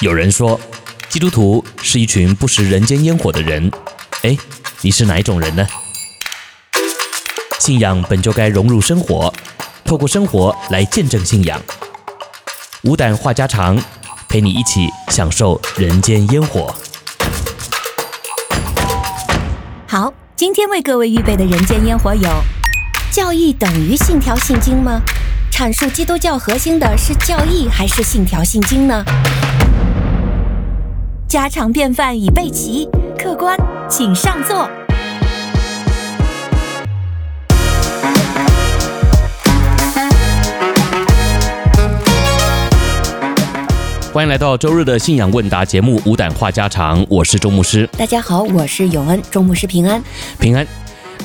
有人说，基督徒是一群不食人间烟火的人。哎，你是哪一种人呢？信仰本就该融入生活，透过生活来见证信仰。无胆话家常，陪你一起享受人间烟火。好，今天为各位预备的人间烟火有：教义等于信条信经吗？阐述基督教核心的是教义还是信条信经呢？家常便饭已备齐，客官请上座。欢迎来到周日的信仰问答节目《无胆话家常》，我是周牧师。大家好，我是永恩，周牧师平安，平安。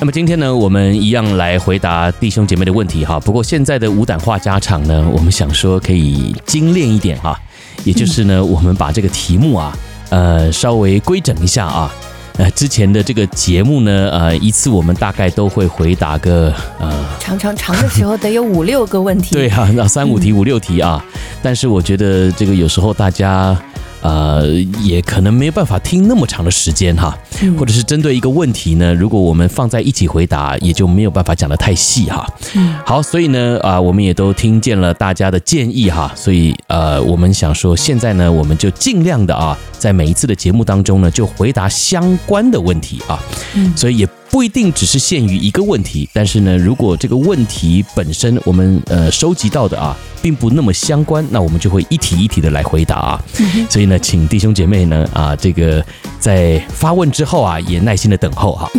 那么今天呢，我们一样来回答弟兄姐妹的问题哈。不过现在的《无胆话家常》呢，我们想说可以精炼一点哈，也就是呢，我们把这个题目啊。呃，稍微规整一下啊，呃，之前的这个节目呢，呃，一次我们大概都会回答个呃，长长长的时候得有五六个问题，对啊，那三五题五六题啊，但是我觉得这个有时候大家。呃，也可能没有办法听那么长的时间哈，或者是针对一个问题呢，如果我们放在一起回答，也就没有办法讲得太细哈。嗯，好，所以呢，啊、呃，我们也都听见了大家的建议哈，所以呃，我们想说，现在呢，我们就尽量的啊，在每一次的节目当中呢，就回答相关的问题啊，嗯，所以也。不一定只是限于一个问题，但是呢，如果这个问题本身我们呃收集到的啊，并不那么相关，那我们就会一题一题的来回答啊。所以呢，请弟兄姐妹呢啊，这个在发问之后啊，也耐心的等候哈。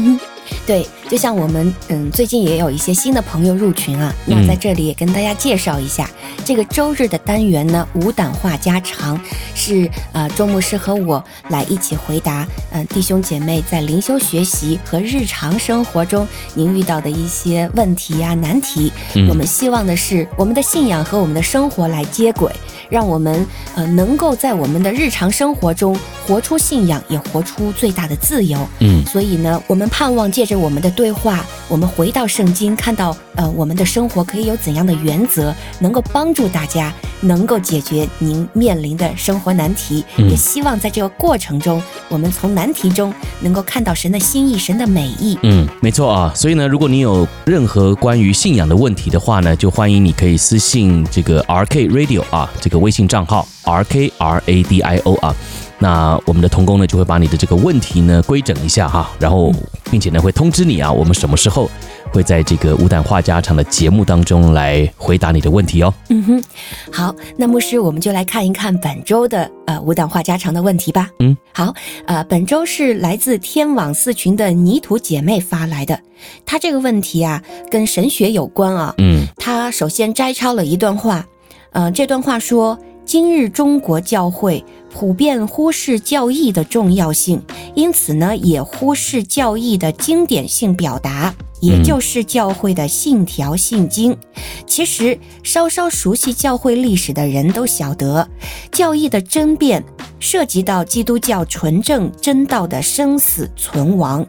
对，就像我们嗯，最近也有一些新的朋友入群啊，那在这里也跟大家介绍一下，嗯、这个周日的单元呢，无胆话家常是呃周牧师和我来一起回答嗯、呃、弟兄姐妹在灵修学习和日常生活中您遇到的一些问题呀、啊、难题。嗯、我们希望的是我们的信仰和我们的生活来接轨，让我们呃能够在我们的日常生活中活出信仰，也活出最大的自由。嗯，所以呢，我们盼望借着我们的对话，我们回到圣经，看到呃，我们的生活可以有怎样的原则，能够帮助大家，能够解决您面临的生活难题。嗯、也希望在这个过程中，我们从难题中能够看到神的心意、神的美意。嗯，没错啊。所以呢，如果你有任何关于信仰的问题的话呢，就欢迎你可以私信这个 RK Radio 啊，这个微信账号 RK R A D I O 啊。那我们的童工呢，就会把你的这个问题呢规整一下哈，然后并且呢会通知你啊，我们什么时候会在这个无胆话家常的节目当中来回答你的问题哦。嗯哼，好，那牧师我们就来看一看本周的呃无胆话家常的问题吧。嗯，好，呃，本周是来自天网四群的泥土姐妹发来的，她这个问题啊跟神学有关啊。嗯，她首先摘抄了一段话，呃，这段话说。今日中国教会普遍忽视教义的重要性，因此呢，也忽视教义的经典性表达，也就是教会的信条信经。其实，稍稍熟悉教会历史的人都晓得，教义的争辩涉及到基督教纯正真道的生死存亡。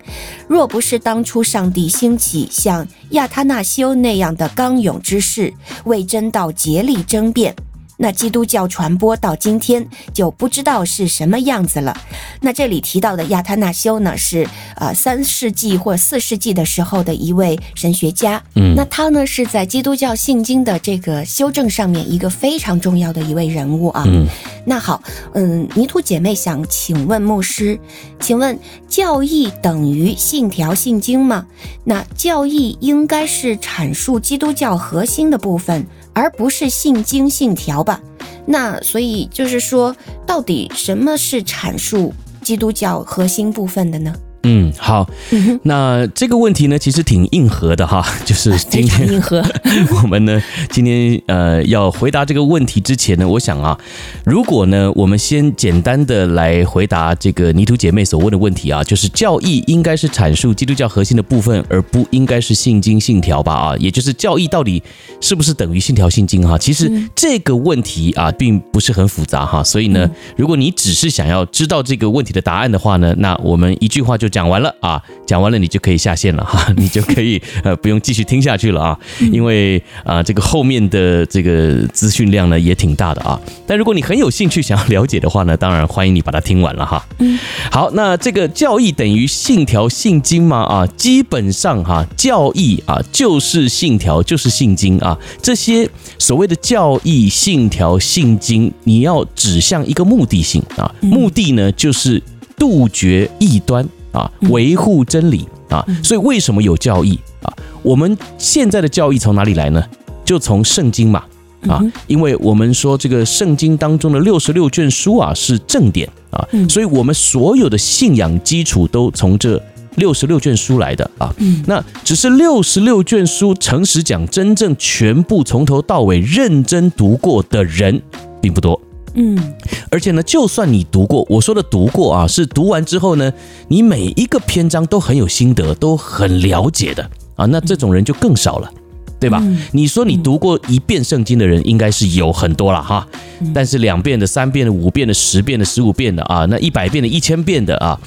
若不是当初上帝兴起像亚他那修那样的刚勇之士，为真道竭力争辩。那基督教传播到今天就不知道是什么样子了。那这里提到的亚他那修呢，是呃三世纪或四世纪的时候的一位神学家。嗯，那他呢是在基督教信经的这个修正上面一个非常重要的一位人物啊。嗯，那好，嗯，泥土姐妹想请问牧师，请问教义等于信条信经吗？那教义应该是阐述基督教核心的部分。而不是信经信条吧？那所以就是说，到底什么是阐述基督教核心部分的呢？嗯，好，那这个问题呢，其实挺硬核的哈，就是今天硬核。我们呢，今天呃要回答这个问题之前呢，我想啊，如果呢，我们先简单的来回答这个泥土姐妹所问的问题啊，就是教义应该是阐述基督教核心的部分，而不应该是信经信条吧？啊，也就是教义到底是不是等于信条信经哈？其实这个问题啊，并不是很复杂哈，所以呢，如果你只是想要知道这个问题的答案的话呢，那我们一句话就。讲完了啊，讲完了你就可以下线了哈，你就可以呃不用继续听下去了啊，因为啊这个后面的这个资讯量呢也挺大的啊。但如果你很有兴趣想要了解的话呢，当然欢迎你把它听完了哈。嗯，好，那这个教义等于信条信经吗？啊，基本上哈，教义啊就是信条就是信经啊，这些所谓的教义、信条、信经，你要指向一个目的性啊，目的呢就是。杜绝异端啊，维护真理啊，所以为什么有教义啊？我们现在的教义从哪里来呢？就从圣经嘛啊，因为我们说这个圣经当中的六十六卷书啊是正典啊，所以我们所有的信仰基础都从这六十六卷书来的啊。那只是六十六卷书，诚实讲，真正全部从头到尾认真读过的人并不多。嗯，而且呢，就算你读过，我说的读过啊，是读完之后呢，你每一个篇章都很有心得，都很了解的啊，那这种人就更少了，对吧？你说你读过一遍圣经的人，应该是有很多了哈，但是两遍的、三遍的、五遍的、十遍的、十五遍的啊，那一百遍的、一千遍的啊，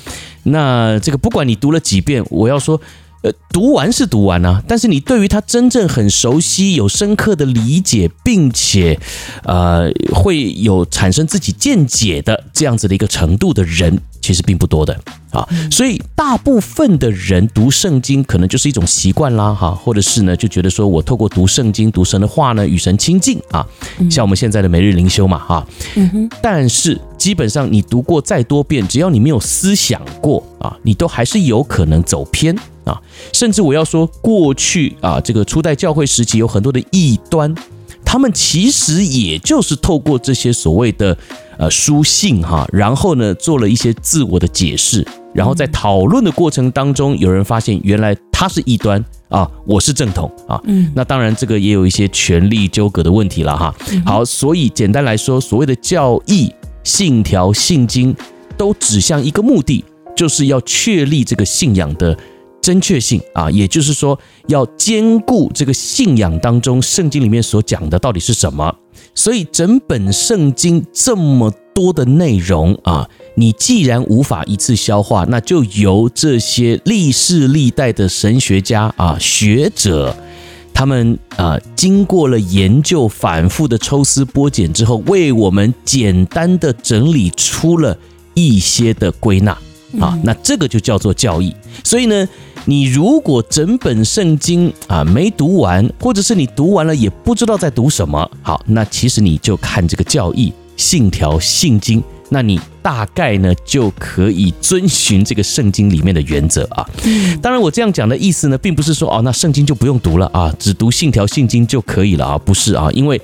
那这个不管你读了几遍，我要说。呃，读完是读完啊，但是你对于他真正很熟悉、有深刻的理解，并且，呃，会有产生自己见解的这样子的一个程度的人，其实并不多的啊。所以大部分的人读圣经，可能就是一种习惯啦，哈，或者是呢，就觉得说我透过读圣经、读神的话呢，与神亲近啊，像我们现在的每日灵修嘛，哈。但是基本上你读过再多遍，只要你没有思想过啊，你都还是有可能走偏。啊，甚至我要说，过去啊，这个初代教会时期有很多的异端，他们其实也就是透过这些所谓的呃书信哈，然后呢做了一些自我的解释，然后在讨论的过程当中，有人发现原来他是异端啊，我是正统啊，嗯，那当然这个也有一些权力纠葛的问题了哈。好，所以简单来说，所谓的教义、信条、信经，都指向一个目的，就是要确立这个信仰的。正确性啊，也就是说要兼顾这个信仰当中圣经里面所讲的到底是什么。所以整本圣经这么多的内容啊，你既然无法一次消化，那就由这些历世历代的神学家啊、学者，他们啊经过了研究、反复的抽丝剥茧之后，为我们简单的整理出了一些的归纳啊，那这个就叫做教义。所以呢。你如果整本圣经啊没读完，或者是你读完了也不知道在读什么，好，那其实你就看这个教义、信条、信经，那你大概呢就可以遵循这个圣经里面的原则啊。当然，我这样讲的意思呢，并不是说哦，那圣经就不用读了啊，只读信条、信经就可以了啊，不是啊，因为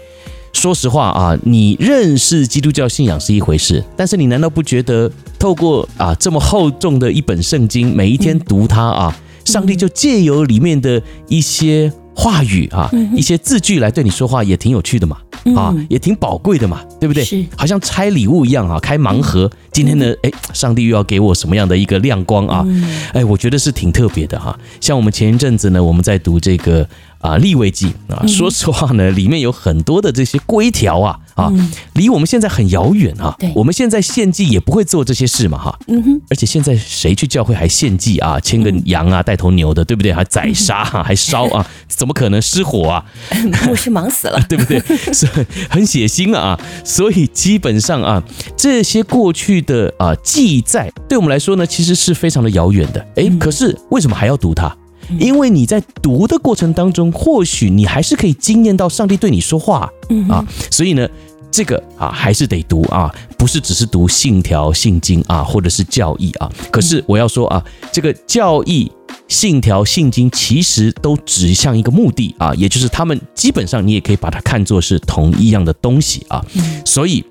说实话啊，你认识基督教信仰是一回事，但是你难道不觉得透过啊这么厚重的一本圣经，每一天读它啊？上帝就借由里面的一些话语啊，一些字句来对你说话，也挺有趣的嘛，啊，也挺宝贵的嘛，对不对？是，好像拆礼物一样啊，开盲盒。今天呢，哎，上帝又要给我什么样的一个亮光啊？哎，我觉得是挺特别的哈。像我们前一阵子呢，我们在读这个。啊，立位记啊，说实话呢，里面有很多的这些规条啊，啊，离我们现在很遥远啊。对，我们现在献祭也不会做这些事嘛，哈。嗯哼。而且现在谁去教会还献祭啊？牵个羊啊，带头牛的，对不对？还宰杀，还烧啊？怎么可能失火啊？牧师忙死了，对不对？是很血腥啊。所以基本上啊，这些过去的啊记载，对我们来说呢，其实是非常的遥远的。哎，可是为什么还要读它？因为你在读的过程当中，或许你还是可以惊艳到上帝对你说话啊，所以呢，这个啊还是得读啊，不是只是读信条、信经啊，或者是教义啊。可是我要说啊，这个教义、信条、信经其实都指向一个目的啊，也就是他们基本上你也可以把它看作是同一样的东西啊。所以，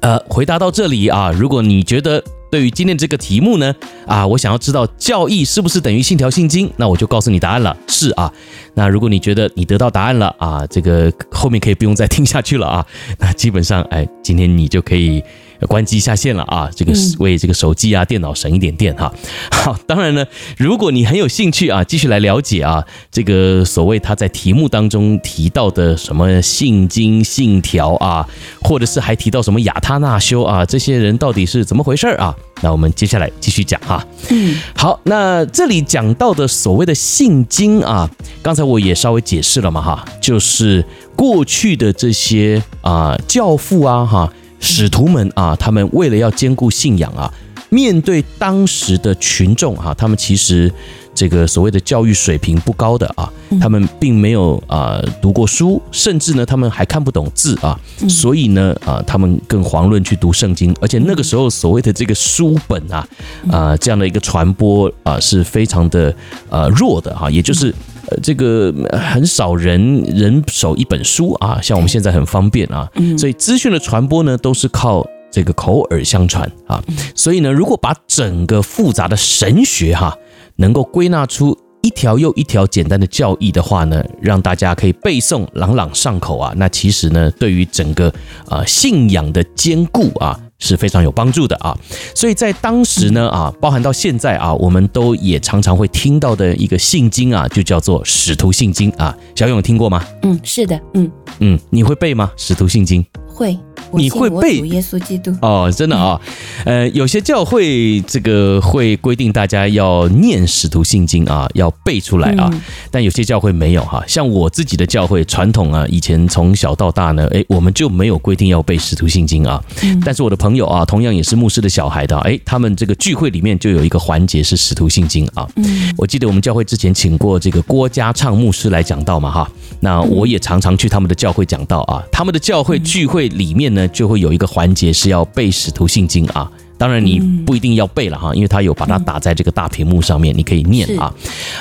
呃，回答到这里啊，如果你觉得。对于今天这个题目呢，啊，我想要知道教义是不是等于信条信经？那我就告诉你答案了，是啊。那如果你觉得你得到答案了啊，这个后面可以不用再听下去了啊。那基本上，哎，今天你就可以关机下线了啊，这个为这个手机啊、电脑省一点电哈。好，当然呢，如果你很有兴趣啊，继续来了解啊，这个所谓他在题目当中提到的什么信经、信条啊，或者是还提到什么亚他那修啊，这些人到底是怎么回事啊？那我们接下来继续讲哈。嗯，好，那这里讲到的所谓的信经啊，刚才我也稍微解释了嘛哈，就是过去的这些啊教父啊哈。使徒们啊，他们为了要兼顾信仰啊，面对当时的群众啊，他们其实这个所谓的教育水平不高的啊，他们并没有啊读过书，甚至呢，他们还看不懂字啊，所以呢啊，他们更遑论去读圣经，而且那个时候所谓的这个书本啊啊这样的一个传播啊是非常的呃弱的哈，也就是。呃，这个很少人人手一本书啊，像我们现在很方便啊，所以资讯的传播呢，都是靠这个口耳相传啊。所以呢，如果把整个复杂的神学哈，能够归纳出一条又一条简单的教义的话呢，让大家可以背诵朗朗上口啊，那其实呢，对于整个啊信仰的坚固啊。是非常有帮助的啊，所以在当时呢啊，包含到现在啊，我们都也常常会听到的一个信经啊，就叫做《使徒信经》啊。小勇听过吗？嗯，是的，嗯嗯，你会背吗？《使徒信经》会。你会背耶稣基督。哦，真的啊，呃，有些教会这个会规定大家要念使徒信经啊，要背出来啊，但有些教会没有哈，像我自己的教会传统啊，以前从小到大呢，诶，我们就没有规定要背使徒信经啊，但是我的朋友啊，同样也是牧师的小孩的，诶，他们这个聚会里面就有一个环节是使徒信经啊，我记得我们教会之前请过这个郭家畅牧师来讲道嘛哈，那我也常常去他们的教会讲道啊，他们的教会聚会里面呢。就会有一个环节是要背使徒信经啊，当然你不一定要背了哈，因为他有把它打在这个大屏幕上面，你可以念啊。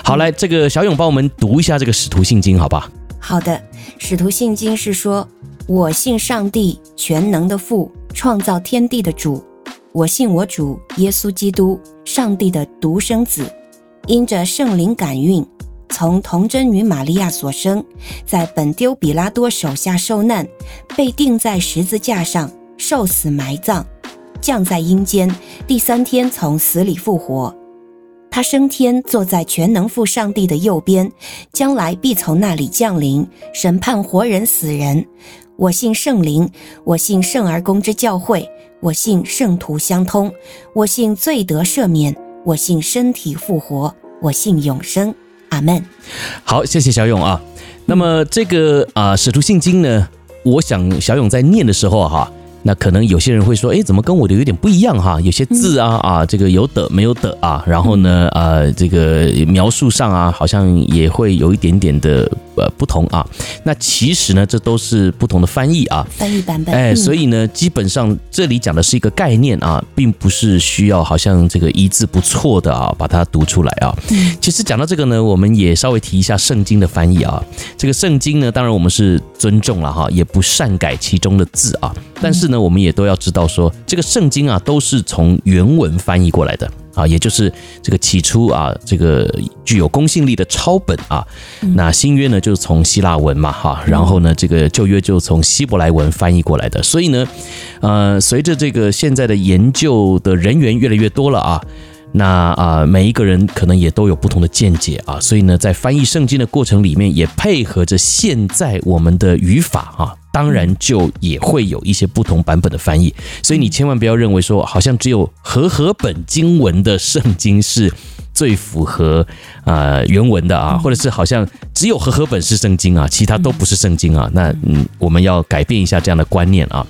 好，来这个小勇帮我们读一下这个使徒信经，好吧？好的，使徒信经是说，我信上帝全能的父，创造天地的主，我信我主耶稣基督，上帝的独生子，因着圣灵感孕。从童贞女玛利亚所生，在本丢比拉多手下受难，被钉在十字架上，受死埋葬，降在阴间，第三天从死里复活。他升天，坐在全能父上帝的右边，将来必从那里降临，审判活人死人。我信圣灵，我信圣而公之教会，我信圣徒相通，我信罪得赦免，我信身体复活，我信永生。阿门。好，谢谢小勇啊。那么这个啊，《使徒信经》呢，我想小勇在念的时候哈。那可能有些人会说，哎，怎么跟我的有点不一样哈？有些字啊啊，这个有的没有的啊，然后呢，呃，这个描述上啊，好像也会有一点点的呃不同啊。那其实呢，这都是不同的翻译啊，翻译版本。哎，所以呢，基本上这里讲的是一个概念啊，并不是需要好像这个一字不错的啊把它读出来啊。其实讲到这个呢，我们也稍微提一下圣经的翻译啊。这个圣经呢，当然我们是尊重了哈，也不擅改其中的字啊，但是呢。我们也都要知道说，说这个圣经啊，都是从原文翻译过来的啊，也就是这个起初啊，这个具有公信力的抄本啊。那新约呢，就是从希腊文嘛，哈，然后呢，这个旧约就从希伯来文翻译过来的。所以呢，呃，随着这个现在的研究的人员越来越多了啊。那啊，每一个人可能也都有不同的见解啊，所以呢，在翻译圣经的过程里面，也配合着现在我们的语法啊，当然就也会有一些不同版本的翻译。所以你千万不要认为说，好像只有和合本经文的圣经是最符合呃原文的啊，或者是好像只有和合本是圣经啊，其他都不是圣经啊。那嗯，我们要改变一下这样的观念啊，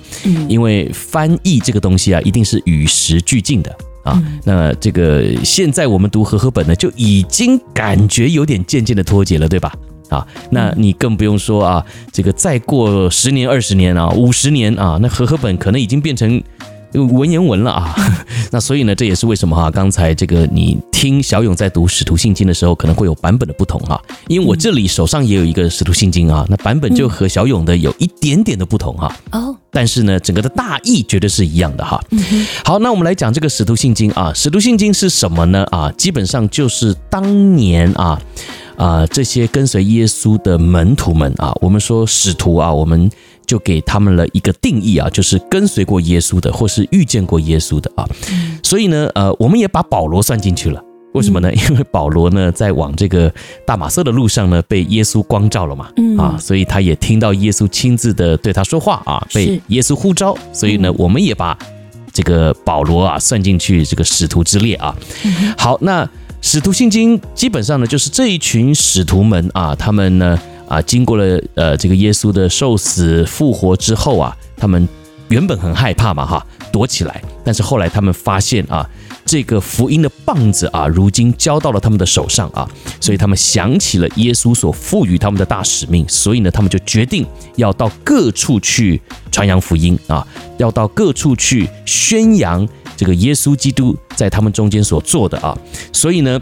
因为翻译这个东西啊，一定是与时俱进的。啊，那这个现在我们读和合本呢，就已经感觉有点渐渐的脱节了，对吧？啊，那你更不用说啊，这个再过十年、二十年啊、五十年啊，那和合本可能已经变成文言文了啊。那所以呢，这也是为什么哈，刚才这个你听小勇在读《使徒信经》的时候，可能会有版本的不同哈，因为我这里手上也有一个《使徒信经》啊，那版本就和小勇的有一点点的不同哈。哦。但是呢，整个的大意绝对是一样的哈。好，那我们来讲这个《使徒信经》啊，《使徒信经》是什么呢？啊，基本上就是当年啊啊这些跟随耶稣的门徒们啊，我们说使徒啊，我们就给他们了一个定义啊，就是跟随过耶稣的，或是遇见过耶稣的啊。所以呢，呃，我们也把保罗算进去了。为什么呢？因为保罗呢，在往这个大马色的路上呢，被耶稣光照了嘛，啊，所以他也听到耶稣亲自的对他说话啊，被耶稣呼召。所以呢，我们也把这个保罗啊算进去这个使徒之列啊。好，那使徒信经基本上呢，就是这一群使徒们啊，他们呢。啊，经过了呃这个耶稣的受死复活之后啊，他们原本很害怕嘛哈，躲起来。但是后来他们发现啊，这个福音的棒子啊，如今交到了他们的手上啊，所以他们想起了耶稣所赋予他们的大使命，所以呢，他们就决定要到各处去传扬福音啊，要到各处去宣扬这个耶稣基督在他们中间所做的啊，所以呢。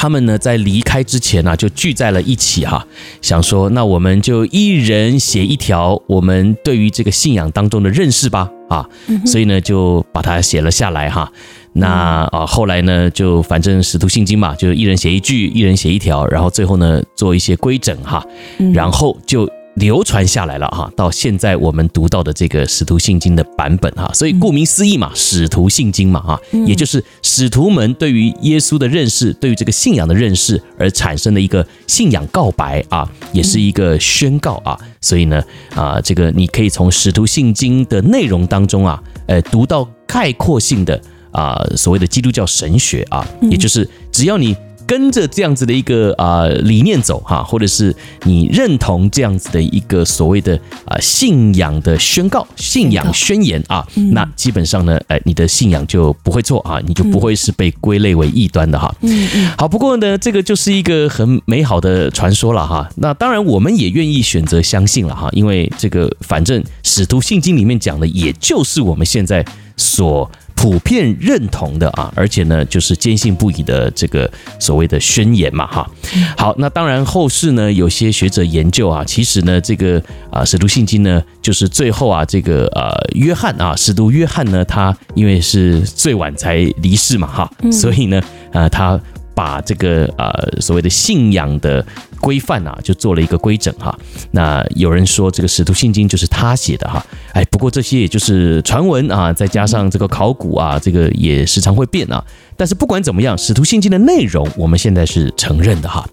他们呢，在离开之前呢，就聚在了一起哈，想说，那我们就一人写一条我们对于这个信仰当中的认识吧啊，所以呢，就把它写了下来哈。那啊，后来呢，就反正使徒信经嘛，就一人写一句，一人写一条，然后最后呢，做一些规整哈，然后就。流传下来了哈，到现在我们读到的这个使徒信经的版本哈，所以顾名思义嘛，使徒信经嘛哈，也就是使徒们对于耶稣的认识，对于这个信仰的认识而产生的一个信仰告白啊，也是一个宣告啊。所以呢啊，这个你可以从使徒信经的内容当中啊，呃，读到概括性的啊所谓的基督教神学啊，也就是只要你。跟着这样子的一个啊、呃、理念走哈，或者是你认同这样子的一个所谓的啊、呃、信仰的宣告、信仰宣言啊，那基本上呢，哎，你的信仰就不会错啊，你就不会是被归类为异端的哈。嗯嗯。好，不过呢，这个就是一个很美好的传说了哈。那当然，我们也愿意选择相信了哈，因为这个反正使徒信经里面讲的，也就是我们现在所。普遍认同的啊，而且呢，就是坚信不疑的这个所谓的宣言嘛，哈。好，那当然后世呢，有些学者研究啊，其实呢，这个啊，使徒信经呢，就是最后啊，这个呃，约翰啊，使徒约翰呢，他因为是最晚才离世嘛，哈，所以呢，啊，他。把这个呃所谓的信仰的规范啊，就做了一个规整哈。那有人说这个《使徒信经》就是他写的哈，哎，不过这些也就是传闻啊，再加上这个考古啊，这个也时常会变啊。但是不管怎么样，《使徒信经》的内容我们现在是承认的哈。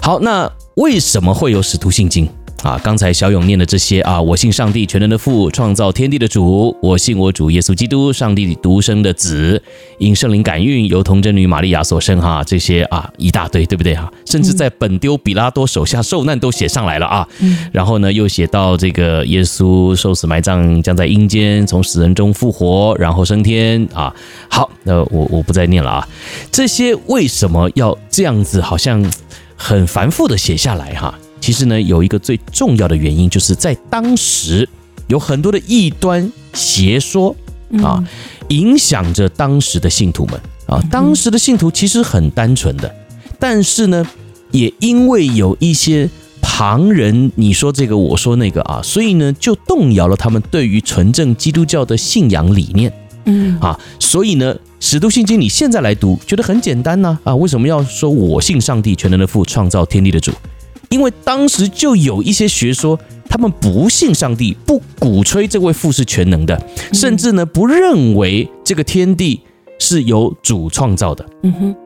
好，那为什么会有《使徒信经》？啊，刚才小勇念的这些啊，我信上帝全能的父，创造天地的主；我信我主耶稣基督，上帝独生的子，因圣灵感孕，由童贞女玛利亚所生。哈，这些啊一大堆，对不对哈？甚至在本丢比拉多手下受难都写上来了啊。然后呢，又写到这个耶稣受死埋葬，将在阴间从死人中复活，然后升天啊。好，那我我不再念了啊。这些为什么要这样子？好像很繁复的写下来哈。其实呢，有一个最重要的原因，就是在当时有很多的异端邪说啊，影响着当时的信徒们啊。当时的信徒其实很单纯的，但是呢，也因为有一些旁人你说这个我说那个啊，所以呢，就动摇了他们对于纯正基督教的信仰理念。嗯啊，所以呢，《使徒信经》你现在来读，觉得很简单呢啊，为什么要说我信上帝全能的父，创造天地的主？因为当时就有一些学说，他们不信上帝，不鼓吹这位父是全能的，甚至呢不认为这个天地是由主创造的。嗯哼，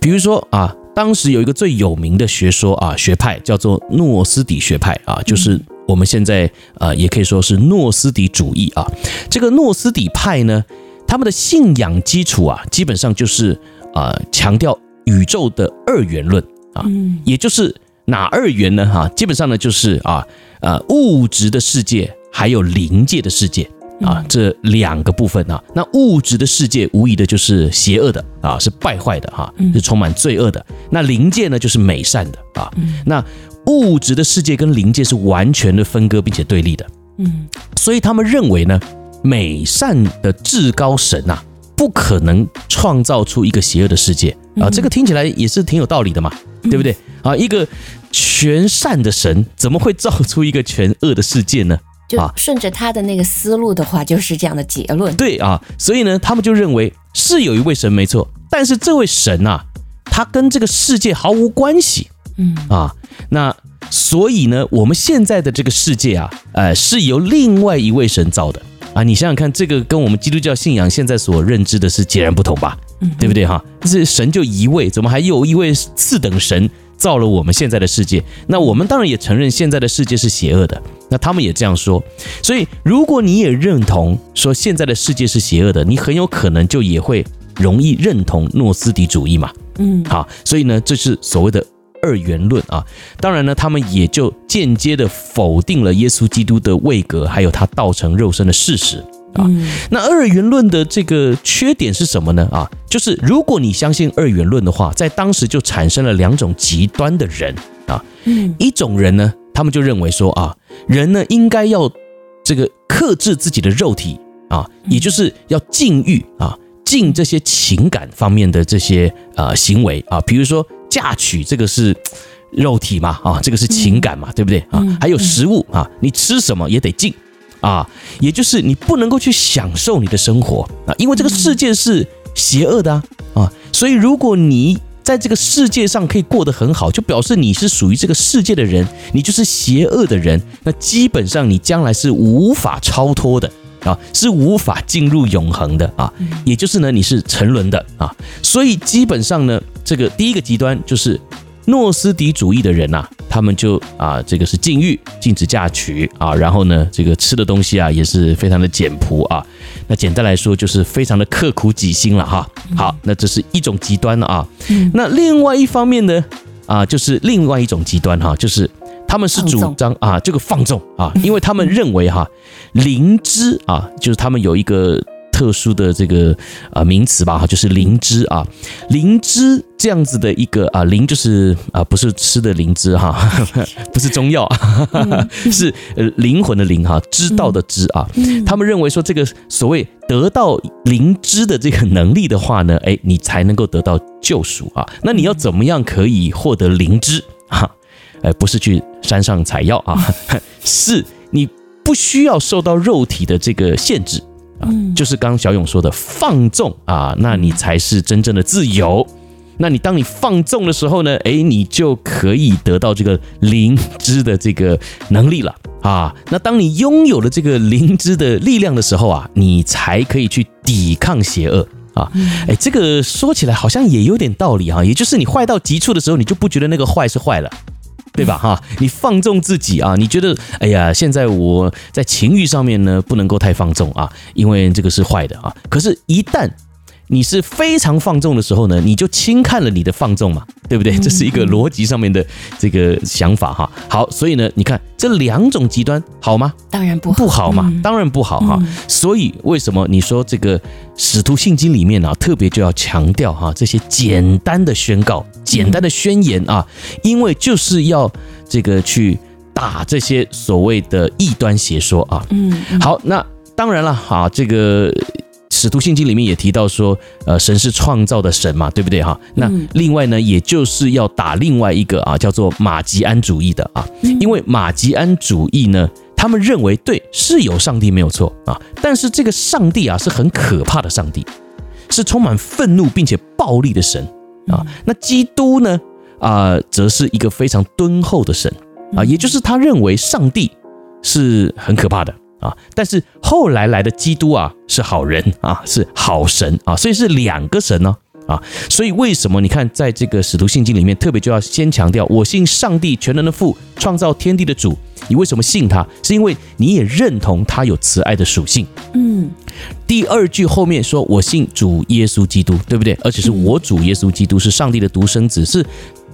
比如说啊，当时有一个最有名的学说啊，学派叫做诺斯底学派啊，就是我们现在呃也可以说是诺斯底主义啊。这个诺斯底派呢，他们的信仰基础啊，基本上就是啊强调宇宙的二元论啊，也就是。哪二元呢？哈，基本上呢就是啊，呃，物质的世界还有灵界的世界啊，这两个部分啊。那物质的世界无疑的就是邪恶的啊，是败坏的哈，是充满罪恶的。那灵界呢就是美善的啊。那物质的世界跟灵界是完全的分割并且对立的。嗯，所以他们认为呢，美善的至高神呐，不可能创造出一个邪恶的世界啊。这个听起来也是挺有道理的嘛，对不对？啊，一个。全善的神怎么会造出一个全恶的世界呢？就顺着他的那个思路的话，就是这样的结论。对啊，所以呢，他们就认为是有一位神没错，但是这位神啊，他跟这个世界毫无关系。嗯啊，那所以呢，我们现在的这个世界啊，呃，是由另外一位神造的啊。你想想看，这个跟我们基督教信仰现在所认知的是截然不同吧？嗯，对不对哈？这神就一位，怎么还有一位次等神造了我们现在的世界？那我们当然也承认现在的世界是邪恶的。那他们也这样说。所以，如果你也认同说现在的世界是邪恶的，你很有可能就也会容易认同诺斯底主义嘛。嗯，好，所以呢，这是所谓的。二元论啊，当然呢，他们也就间接的否定了耶稣基督的位格，还有他道成肉身的事实啊。那二元论的这个缺点是什么呢？啊，就是如果你相信二元论的话，在当时就产生了两种极端的人啊。一种人呢，他们就认为说啊，人呢应该要这个克制自己的肉体啊，也就是要禁欲啊，禁这些情感方面的这些呃行为啊，比如说。嫁娶这个是肉体嘛啊，这个是情感嘛，对不对啊？还有食物啊，你吃什么也得禁啊，也就是你不能够去享受你的生活啊，因为这个世界是邪恶的啊啊，所以如果你在这个世界上可以过得很好，就表示你是属于这个世界的人，你就是邪恶的人，那基本上你将来是无法超脱的啊，是无法进入永恒的啊，也就是呢，你是沉沦的啊，所以基本上呢。这个第一个极端就是诺斯底主义的人呐、啊，他们就啊，这个是禁欲，禁止嫁娶啊，然后呢，这个吃的东西啊也是非常的简朴啊。那简单来说就是非常的刻苦己心了哈。好，那这是一种极端了啊。那另外一方面呢，啊，就是另外一种极端哈，就是他们是主张啊这个放纵啊，因为他们认为哈灵芝啊，就是他们有一个。特殊的这个啊名词吧哈，就是灵芝啊，灵芝这样子的一个啊灵就是啊不是吃的灵芝哈，不是中药啊，是呃灵魂的灵哈，知道的知啊。他们认为说这个所谓得到灵芝的这个能力的话呢，哎，你才能够得到救赎啊。那你要怎么样可以获得灵芝哈？哎，不是去山上采药啊，是你不需要受到肉体的这个限制。啊，就是刚小勇说的放纵啊，那你才是真正的自由。那你当你放纵的时候呢，哎，你就可以得到这个灵知的这个能力了啊。那当你拥有了这个灵知的力量的时候啊，你才可以去抵抗邪恶啊。哎，这个说起来好像也有点道理哈，也就是你坏到极处的时候，你就不觉得那个坏是坏了。对吧？哈，你放纵自己啊，你觉得哎呀，现在我在情欲上面呢，不能够太放纵啊，因为这个是坏的啊。可是，一旦你是非常放纵的时候呢，你就轻看了你的放纵嘛，对不对？这是一个逻辑上面的这个想法哈。好，所以呢，你看这两种极端好吗？当然不好，不好嘛，当然不好哈。所以为什么你说这个使徒信经里面啊，特别就要强调哈这些简单的宣告、简单的宣言啊，因为就是要这个去打这些所谓的异端邪说啊。嗯，好，那当然了哈，这个。使徒信经里面也提到说，呃，神是创造的神嘛，对不对哈？那另外呢，也就是要打另外一个啊，叫做马吉安主义的啊，因为马吉安主义呢，他们认为对是有上帝没有错啊，但是这个上帝啊是很可怕的上帝，是充满愤怒并且暴力的神啊。那基督呢啊，则是一个非常敦厚的神啊，也就是他认为上帝是很可怕的。啊，但是后来来的基督啊是好人啊，是好神啊，所以是两个神呢啊，所以为什么你看在这个使徒信经里面特别就要先强调，我信上帝全能的父，创造天地的主。你为什么信他？是因为你也认同他有慈爱的属性。嗯，第二句后面说我信主耶稣基督，对不对？而且是我主耶稣基督是上帝的独生子，是。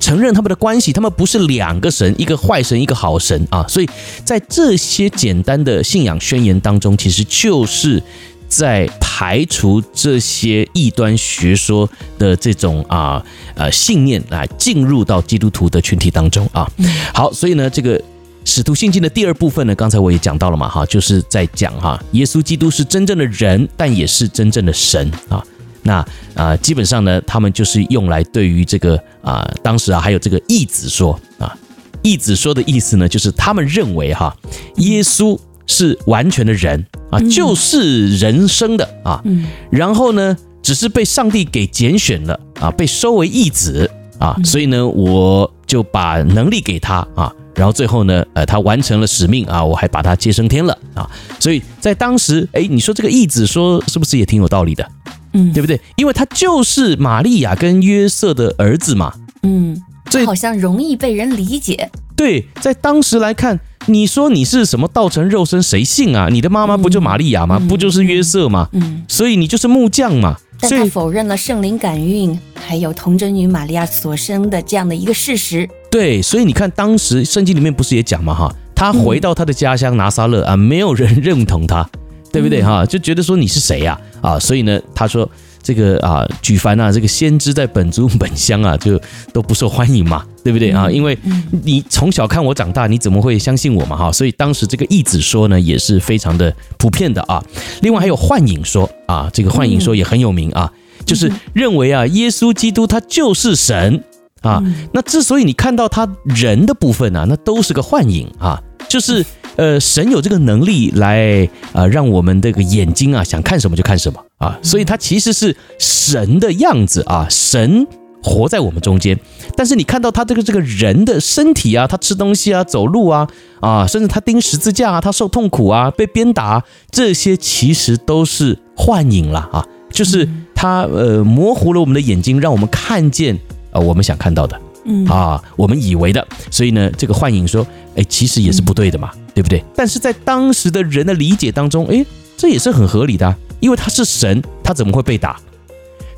承认他们的关系，他们不是两个神，一个坏神，一个好神啊！所以在这些简单的信仰宣言当中，其实就是在排除这些异端学说的这种啊呃信念，来进入到基督徒的群体当中啊。好，所以呢，这个使徒信经的第二部分呢，刚才我也讲到了嘛，哈，就是在讲哈，耶稣基督是真正的人，但也是真正的神啊。那啊、基本上呢，他们就是用来对于这个啊、呃，当时啊还有这个义子说啊，义子说的意思呢，就是他们认为哈，耶稣是完全的人啊，就是人生的啊，然后呢，只是被上帝给拣选了啊，被收为义子啊，所以呢，我就把能力给他啊，然后最后呢，呃，他完成了使命啊，我还把他接升天了啊。所以在当时，哎，你说这个义子说是不是也挺有道理的？嗯，对不对？因为他就是玛利亚跟约瑟的儿子嘛。嗯，这好像容易被人理解。对，在当时来看，你说你是什么道成肉身，谁信啊？你的妈妈不就玛利亚吗？嗯、不就是约瑟吗？嗯，所以你就是木匠嘛。但他否认了圣灵感孕，还有童贞女玛利亚所生的这样的一个事实。对，所以你看，当时圣经里面不是也讲嘛，哈，他回到他的家乡拿撒勒啊，没有人认同他，对不对哈？就觉得说你是谁呀？啊，所以呢，他说。这个啊，举凡啊，这个先知在本族本乡啊，就都不受欢迎嘛，对不对啊？因为你从小看我长大，你怎么会相信我嘛？哈，所以当时这个义子说呢，也是非常的普遍的啊。另外还有幻影说啊，这个幻影说也很有名啊，就是认为啊，耶稣基督他就是神啊。那之所以你看到他人的部分啊，那都是个幻影啊，就是。呃，神有这个能力来啊、呃，让我们这个眼睛啊想看什么就看什么啊，所以它其实是神的样子啊，神活在我们中间。但是你看到他这个这个人的身体啊，他吃东西啊，走路啊，啊，甚至他钉十字架啊，他受痛苦啊，被鞭打，这些其实都是幻影了啊，就是他呃模糊了我们的眼睛，让我们看见啊、呃、我们想看到的。嗯啊，我们以为的，所以呢，这个幻影说，哎，其实也是不对的嘛，嗯、对不对？但是在当时的人的理解当中，诶，这也是很合理的、啊，因为他是神，他怎么会被打？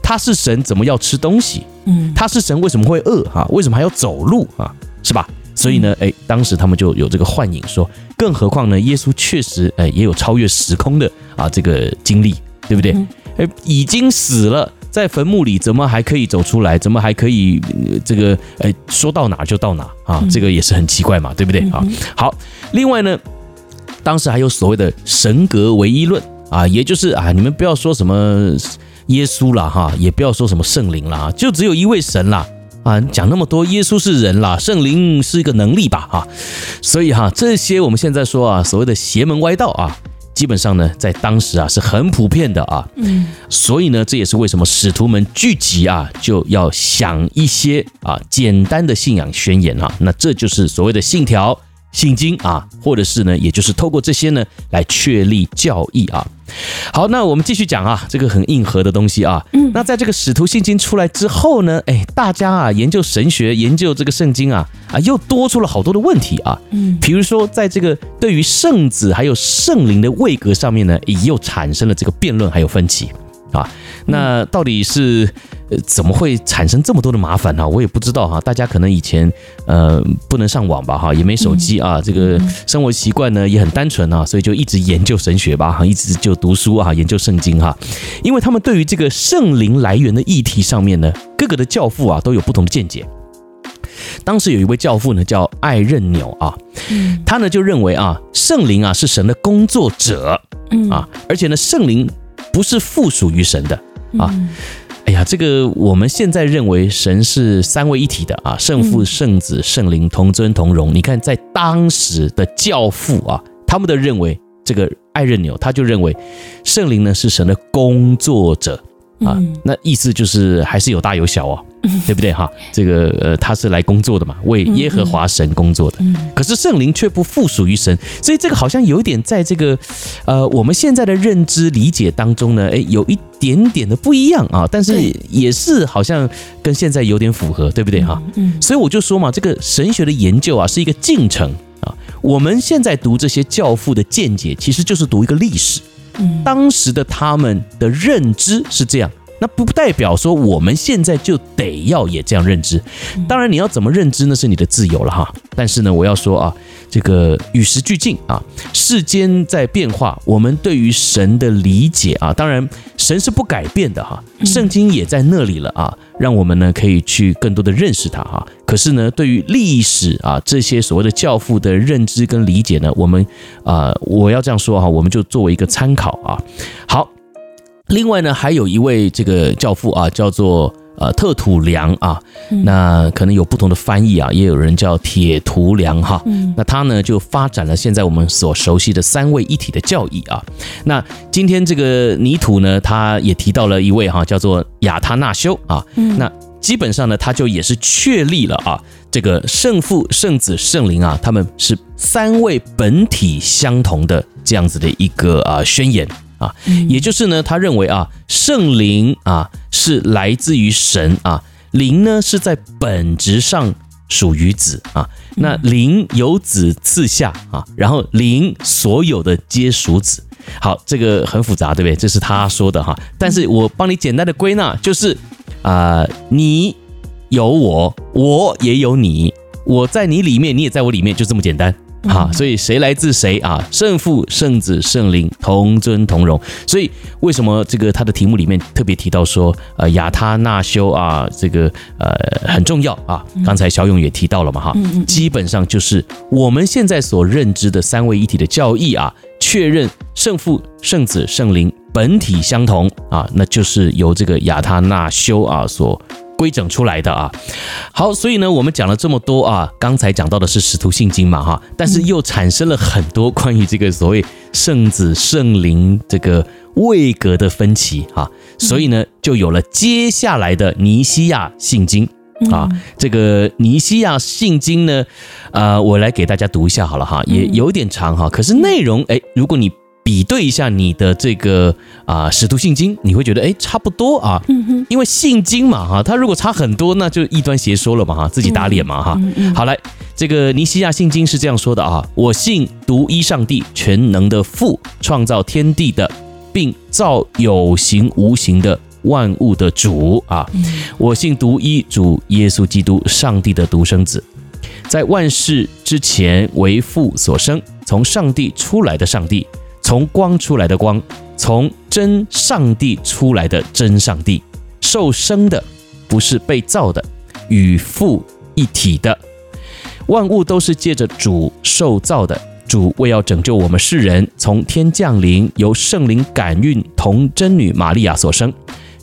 他是神，怎么要吃东西？嗯，他是神，为什么会饿？啊，为什么还要走路？啊，是吧？所以呢，诶，当时他们就有这个幻影说，更何况呢，耶稣确实，诶，也有超越时空的啊这个经历，对不对？诶，已经死了。在坟墓里怎么还可以走出来？怎么还可以这个哎说到哪就到哪啊？这个也是很奇怪嘛，对不对啊？好，另外呢，当时还有所谓的神格唯一论啊，也就是啊，你们不要说什么耶稣了哈，也不要说什么圣灵了啊，就只有一位神啦啊，讲那么多，耶稣是人啦，圣灵是一个能力吧哈，所以哈，这些我们现在说啊，所谓的邪门歪道啊。基本上呢，在当时啊是很普遍的啊，嗯，所以呢，这也是为什么使徒们聚集啊，就要想一些啊简单的信仰宣言啊，那这就是所谓的信条。信经啊，或者是呢，也就是透过这些呢来确立教义啊。好，那我们继续讲啊，这个很硬核的东西啊。嗯，那在这个使徒信经出来之后呢，哎，大家啊研究神学，研究这个圣经啊，啊又多出了好多的问题啊。嗯，比如说在这个对于圣子还有圣灵的位格上面呢，也又产生了这个辩论还有分歧啊。那到底是？呃，怎么会产生这么多的麻烦呢？我也不知道哈。大家可能以前呃不能上网吧哈，也没手机啊，这个生活习惯呢也很单纯啊，所以就一直研究神学吧哈，一直就读书啊，研究圣经哈。因为他们对于这个圣灵来源的议题上面呢，各个的教父啊都有不同的见解。当时有一位教父呢叫艾任纽啊，他呢就认为啊，圣灵啊是神的工作者啊，而且呢圣灵不是附属于神的啊。哎呀，这个我们现在认为神是三位一体的啊，圣父、圣子、圣灵同尊同荣。你看，在当时的教父啊，他们的认为，这个艾任纽他就认为圣灵呢是神的工作者啊，那意思就是还是有大有小哦。对不对哈？这个呃，他是来工作的嘛，为耶和华神工作的。可是圣灵却不附属于神，所以这个好像有一点在这个呃我们现在的认知理解当中呢，诶，有一点点的不一样啊。但是也是好像跟现在有点符合，对不对哈？嗯。所以我就说嘛，这个神学的研究啊是一个进程啊。我们现在读这些教父的见解，其实就是读一个历史。嗯。当时的他们的认知是这样。那不代表说我们现在就得要也这样认知，当然你要怎么认知那是你的自由了哈。但是呢，我要说啊，这个与时俱进啊，世间在变化，我们对于神的理解啊，当然神是不改变的哈，圣经也在那里了啊，让我们呢可以去更多的认识它哈。可是呢，对于历史啊这些所谓的教父的认知跟理解呢，我们啊，我要这样说哈，我们就作为一个参考啊，好。另外呢，还有一位这个教父啊，叫做呃特土良啊，那可能有不同的翻译啊，也有人叫铁图良哈。那他呢就发展了现在我们所熟悉的三位一体的教义啊。那今天这个泥土呢，他也提到了一位哈，叫做亚他那修啊。那基本上呢，他就也是确立了啊，这个圣父、圣子、圣灵啊，他们是三位本体相同的这样子的一个啊宣言啊，也就是呢，他认为啊，圣灵啊是来自于神啊，灵呢是在本质上属于子啊，那灵由子赐下啊，然后灵所有的皆属子。好，这个很复杂，对不对？这是他说的哈，但是我帮你简单的归纳，就是啊、呃，你有我，我也有你，我在你里面，你也在我里面，就这么简单。哈，所以谁来自谁啊？圣父、圣子、圣灵同尊同荣。所以为什么这个他的题目里面特别提到说，呃，亚他那修啊，这个呃很重要啊。刚才小勇也提到了嘛，哈，基本上就是我们现在所认知的三位一体的教义啊，确认圣父、圣子、圣灵本体相同啊，那就是由这个亚他那修啊所。规整出来的啊，好，所以呢，我们讲了这么多啊，刚才讲到的是使徒信经嘛哈，但是又产生了很多关于这个所谓圣子圣灵这个位格的分歧啊，所以呢，就有了接下来的尼西亚信经啊，这个尼西亚信经呢，呃，我来给大家读一下好了哈，也有点长哈，可是内容哎，如果你。比对一下你的这个啊、呃《使徒信经》，你会觉得哎差不多啊，嗯哼，因为信经嘛哈，它如果差很多，那就异端邪说了嘛哈，自己打脸嘛哈。嗯嗯、好来，这个尼西亚信经是这样说的啊：我信独一上帝，全能的父，创造天地的，并造有形无形的万物的主啊。我信独一主耶稣基督，上帝的独生子，在万事之前为父所生，从上帝出来的上帝。从光出来的光，从真上帝出来的真上帝，受生的，不是被造的，与父一体的，万物都是借着主受造的。主为要拯救我们世人，从天降临，由圣灵感孕，童真女玛利亚所生，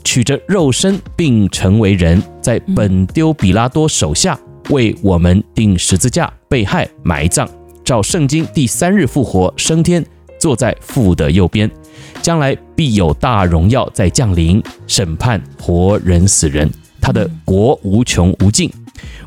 取着肉身，并成为人，在本丢比拉多手下，为我们钉十字架，被害埋葬，照圣经第三日复活升天。坐在父的右边，将来必有大荣耀在降临，审判活人死人，他的国无穷无尽。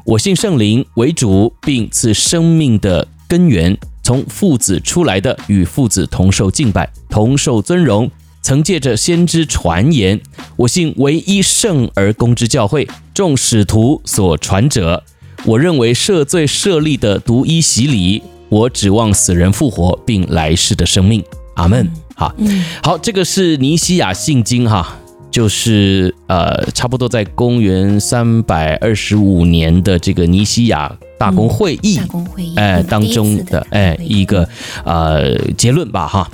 我信圣灵为主，并赐生命的根源，从父子出来的，与父子同受敬拜，同受尊荣。曾借着先知传言，我信唯一圣而公之教会，众使徒所传者。我认为赦罪设立的独一洗礼。我指望死人复活，并来世的生命。阿门。好，好，这个是尼西亚信经哈，就是呃，差不多在公元三百二十五年的这个尼西亚大公会议，大公会议哎当中的哎一个呃结论吧哈。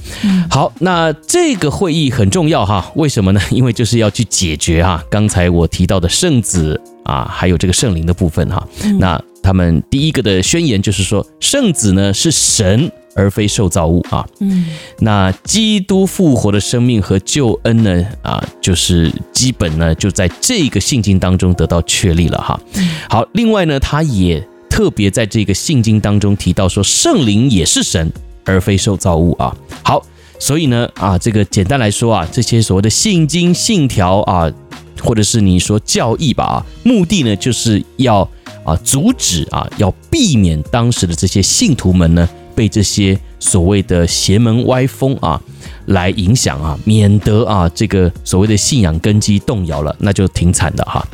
好，那这个会议很重要哈，为什么呢？因为就是要去解决哈刚才我提到的圣子啊，还有这个圣灵的部分哈。那他们第一个的宣言就是说，圣子呢是神而非受造物啊。嗯，那基督复活的生命和救恩呢啊，就是基本呢就在这个信经当中得到确立了哈。好，另外呢，他也特别在这个信经当中提到说，圣灵也是神而非受造物啊。好，所以呢啊，这个简单来说啊，这些所谓的信经信条啊，或者是你说教义吧啊，目的呢就是要。啊，阻止啊，要避免当时的这些信徒们呢，被这些所谓的邪门歪风啊来影响啊，免得啊这个所谓的信仰根基动摇了，那就挺惨的哈。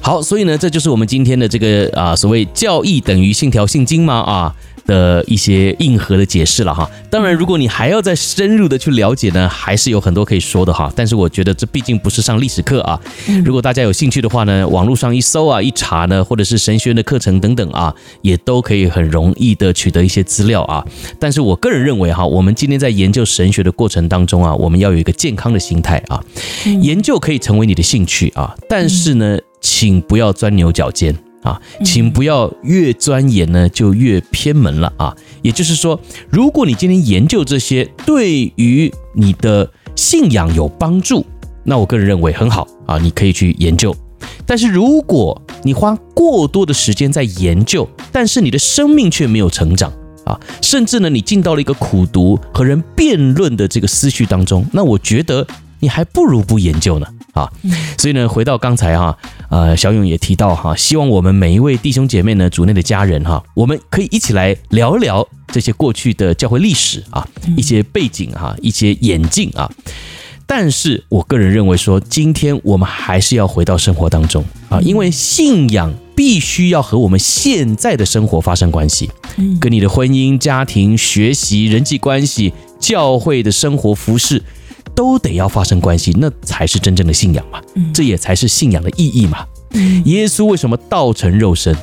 好，所以呢，这就是我们今天的这个啊所谓教义等于信条信经吗？啊。的一些硬核的解释了哈，当然，如果你还要再深入的去了解呢，还是有很多可以说的哈。但是我觉得这毕竟不是上历史课啊。如果大家有兴趣的话呢，网络上一搜啊，一查呢，或者是神学院的课程等等啊，也都可以很容易的取得一些资料啊。但是我个人认为哈，我们今天在研究神学的过程当中啊，我们要有一个健康的心态啊。研究可以成为你的兴趣啊，但是呢，请不要钻牛角尖。啊，请不要越钻研呢就越偏门了啊！也就是说，如果你今天研究这些对于你的信仰有帮助，那我个人认为很好啊，你可以去研究。但是如果你花过多的时间在研究，但是你的生命却没有成长啊，甚至呢你进到了一个苦读和人辩论的这个思绪当中，那我觉得你还不如不研究呢啊！所以呢，回到刚才哈。呃，小勇也提到哈，希望我们每一位弟兄姐妹呢，主内的家人哈，我们可以一起来聊一聊这些过去的教会历史啊，一些背景哈，一些演进啊。但是我个人认为说，今天我们还是要回到生活当中啊，因为信仰必须要和我们现在的生活发生关系，跟你的婚姻、家庭、学习、人际关系、教会的生活、服事。都得要发生关系，那才是真正的信仰嘛。这也才是信仰的意义嘛。耶稣为什么道成肉身？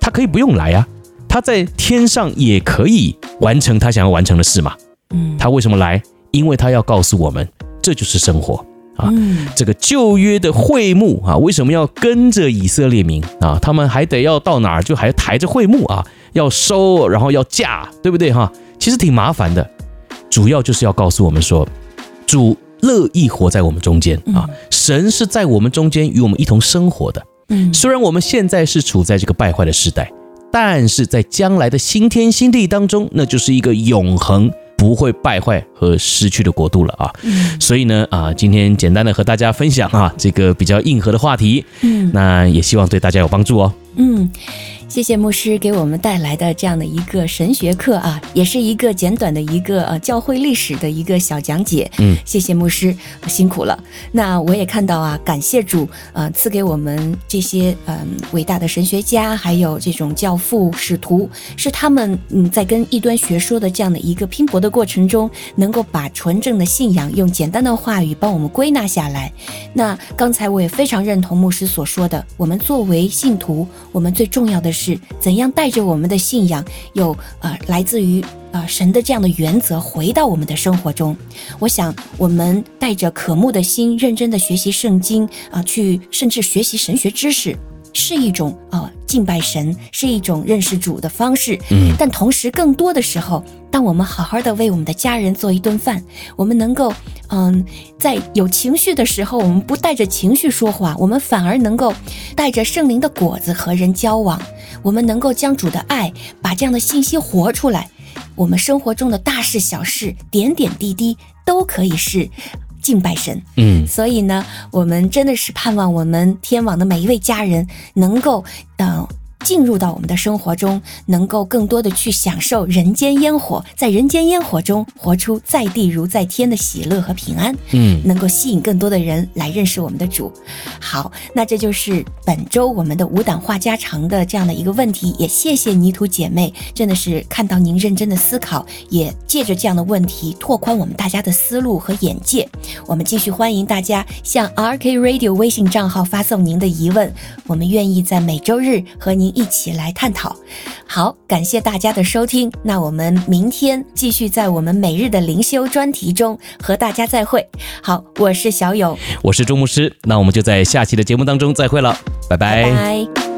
他可以不用来啊，他在天上也可以完成他想要完成的事嘛。他为什么来？因为他要告诉我们，这就是生活啊。这个旧约的会幕啊，为什么要跟着以色列民啊？他们还得要到哪儿就还抬着会幕啊，要收，然后要架，对不对哈？其实挺麻烦的，主要就是要告诉我们说。主乐意活在我们中间啊！神是在我们中间与我们一同生活的。嗯，虽然我们现在是处在这个败坏的时代，但是在将来的新天新地当中，那就是一个永恒不会败坏和失去的国度了啊！所以呢啊，今天简单的和大家分享啊这个比较硬核的话题，嗯，那也希望对大家有帮助哦。嗯。谢谢牧师给我们带来的这样的一个神学课啊，也是一个简短的一个呃教会历史的一个小讲解。嗯，谢谢牧师，辛苦了。那我也看到啊，感谢主，呃，赐给我们这些嗯、呃、伟大的神学家，还有这种教父使徒，是他们嗯在跟异端学说的这样的一个拼搏的过程中，能够把纯正的信仰用简单的话语帮我们归纳下来。那刚才我也非常认同牧师所说的，我们作为信徒，我们最重要的是。怎样带着我们的信仰，有呃来自于呃神的这样的原则回到我们的生活中？我想，我们带着渴慕的心，认真的学习圣经啊、去甚至学习神学知识。是一种啊、呃、敬拜神，是一种认识主的方式。嗯，但同时更多的时候，当我们好好的为我们的家人做一顿饭，我们能够嗯，在有情绪的时候，我们不带着情绪说话，我们反而能够带着圣灵的果子和人交往。我们能够将主的爱，把这样的信息活出来。我们生活中的大事小事，点点滴滴都可以是。敬拜神，嗯，所以呢，我们真的是盼望我们天网的每一位家人能够等。呃进入到我们的生活中，能够更多的去享受人间烟火，在人间烟火中活出在地如在天的喜乐和平安。嗯，能够吸引更多的人来认识我们的主。好，那这就是本周我们的无党话家常的这样的一个问题。也谢谢泥土姐妹，真的是看到您认真的思考，也借着这样的问题拓宽我们大家的思路和眼界。我们继续欢迎大家向 RK Radio 微信账号发送您的疑问，我们愿意在每周日和您。一起来探讨。好，感谢大家的收听。那我们明天继续在我们每日的灵修专题中和大家再会。好，我是小勇，我是周牧师。那我们就在下期的节目当中再会了，拜拜。拜拜。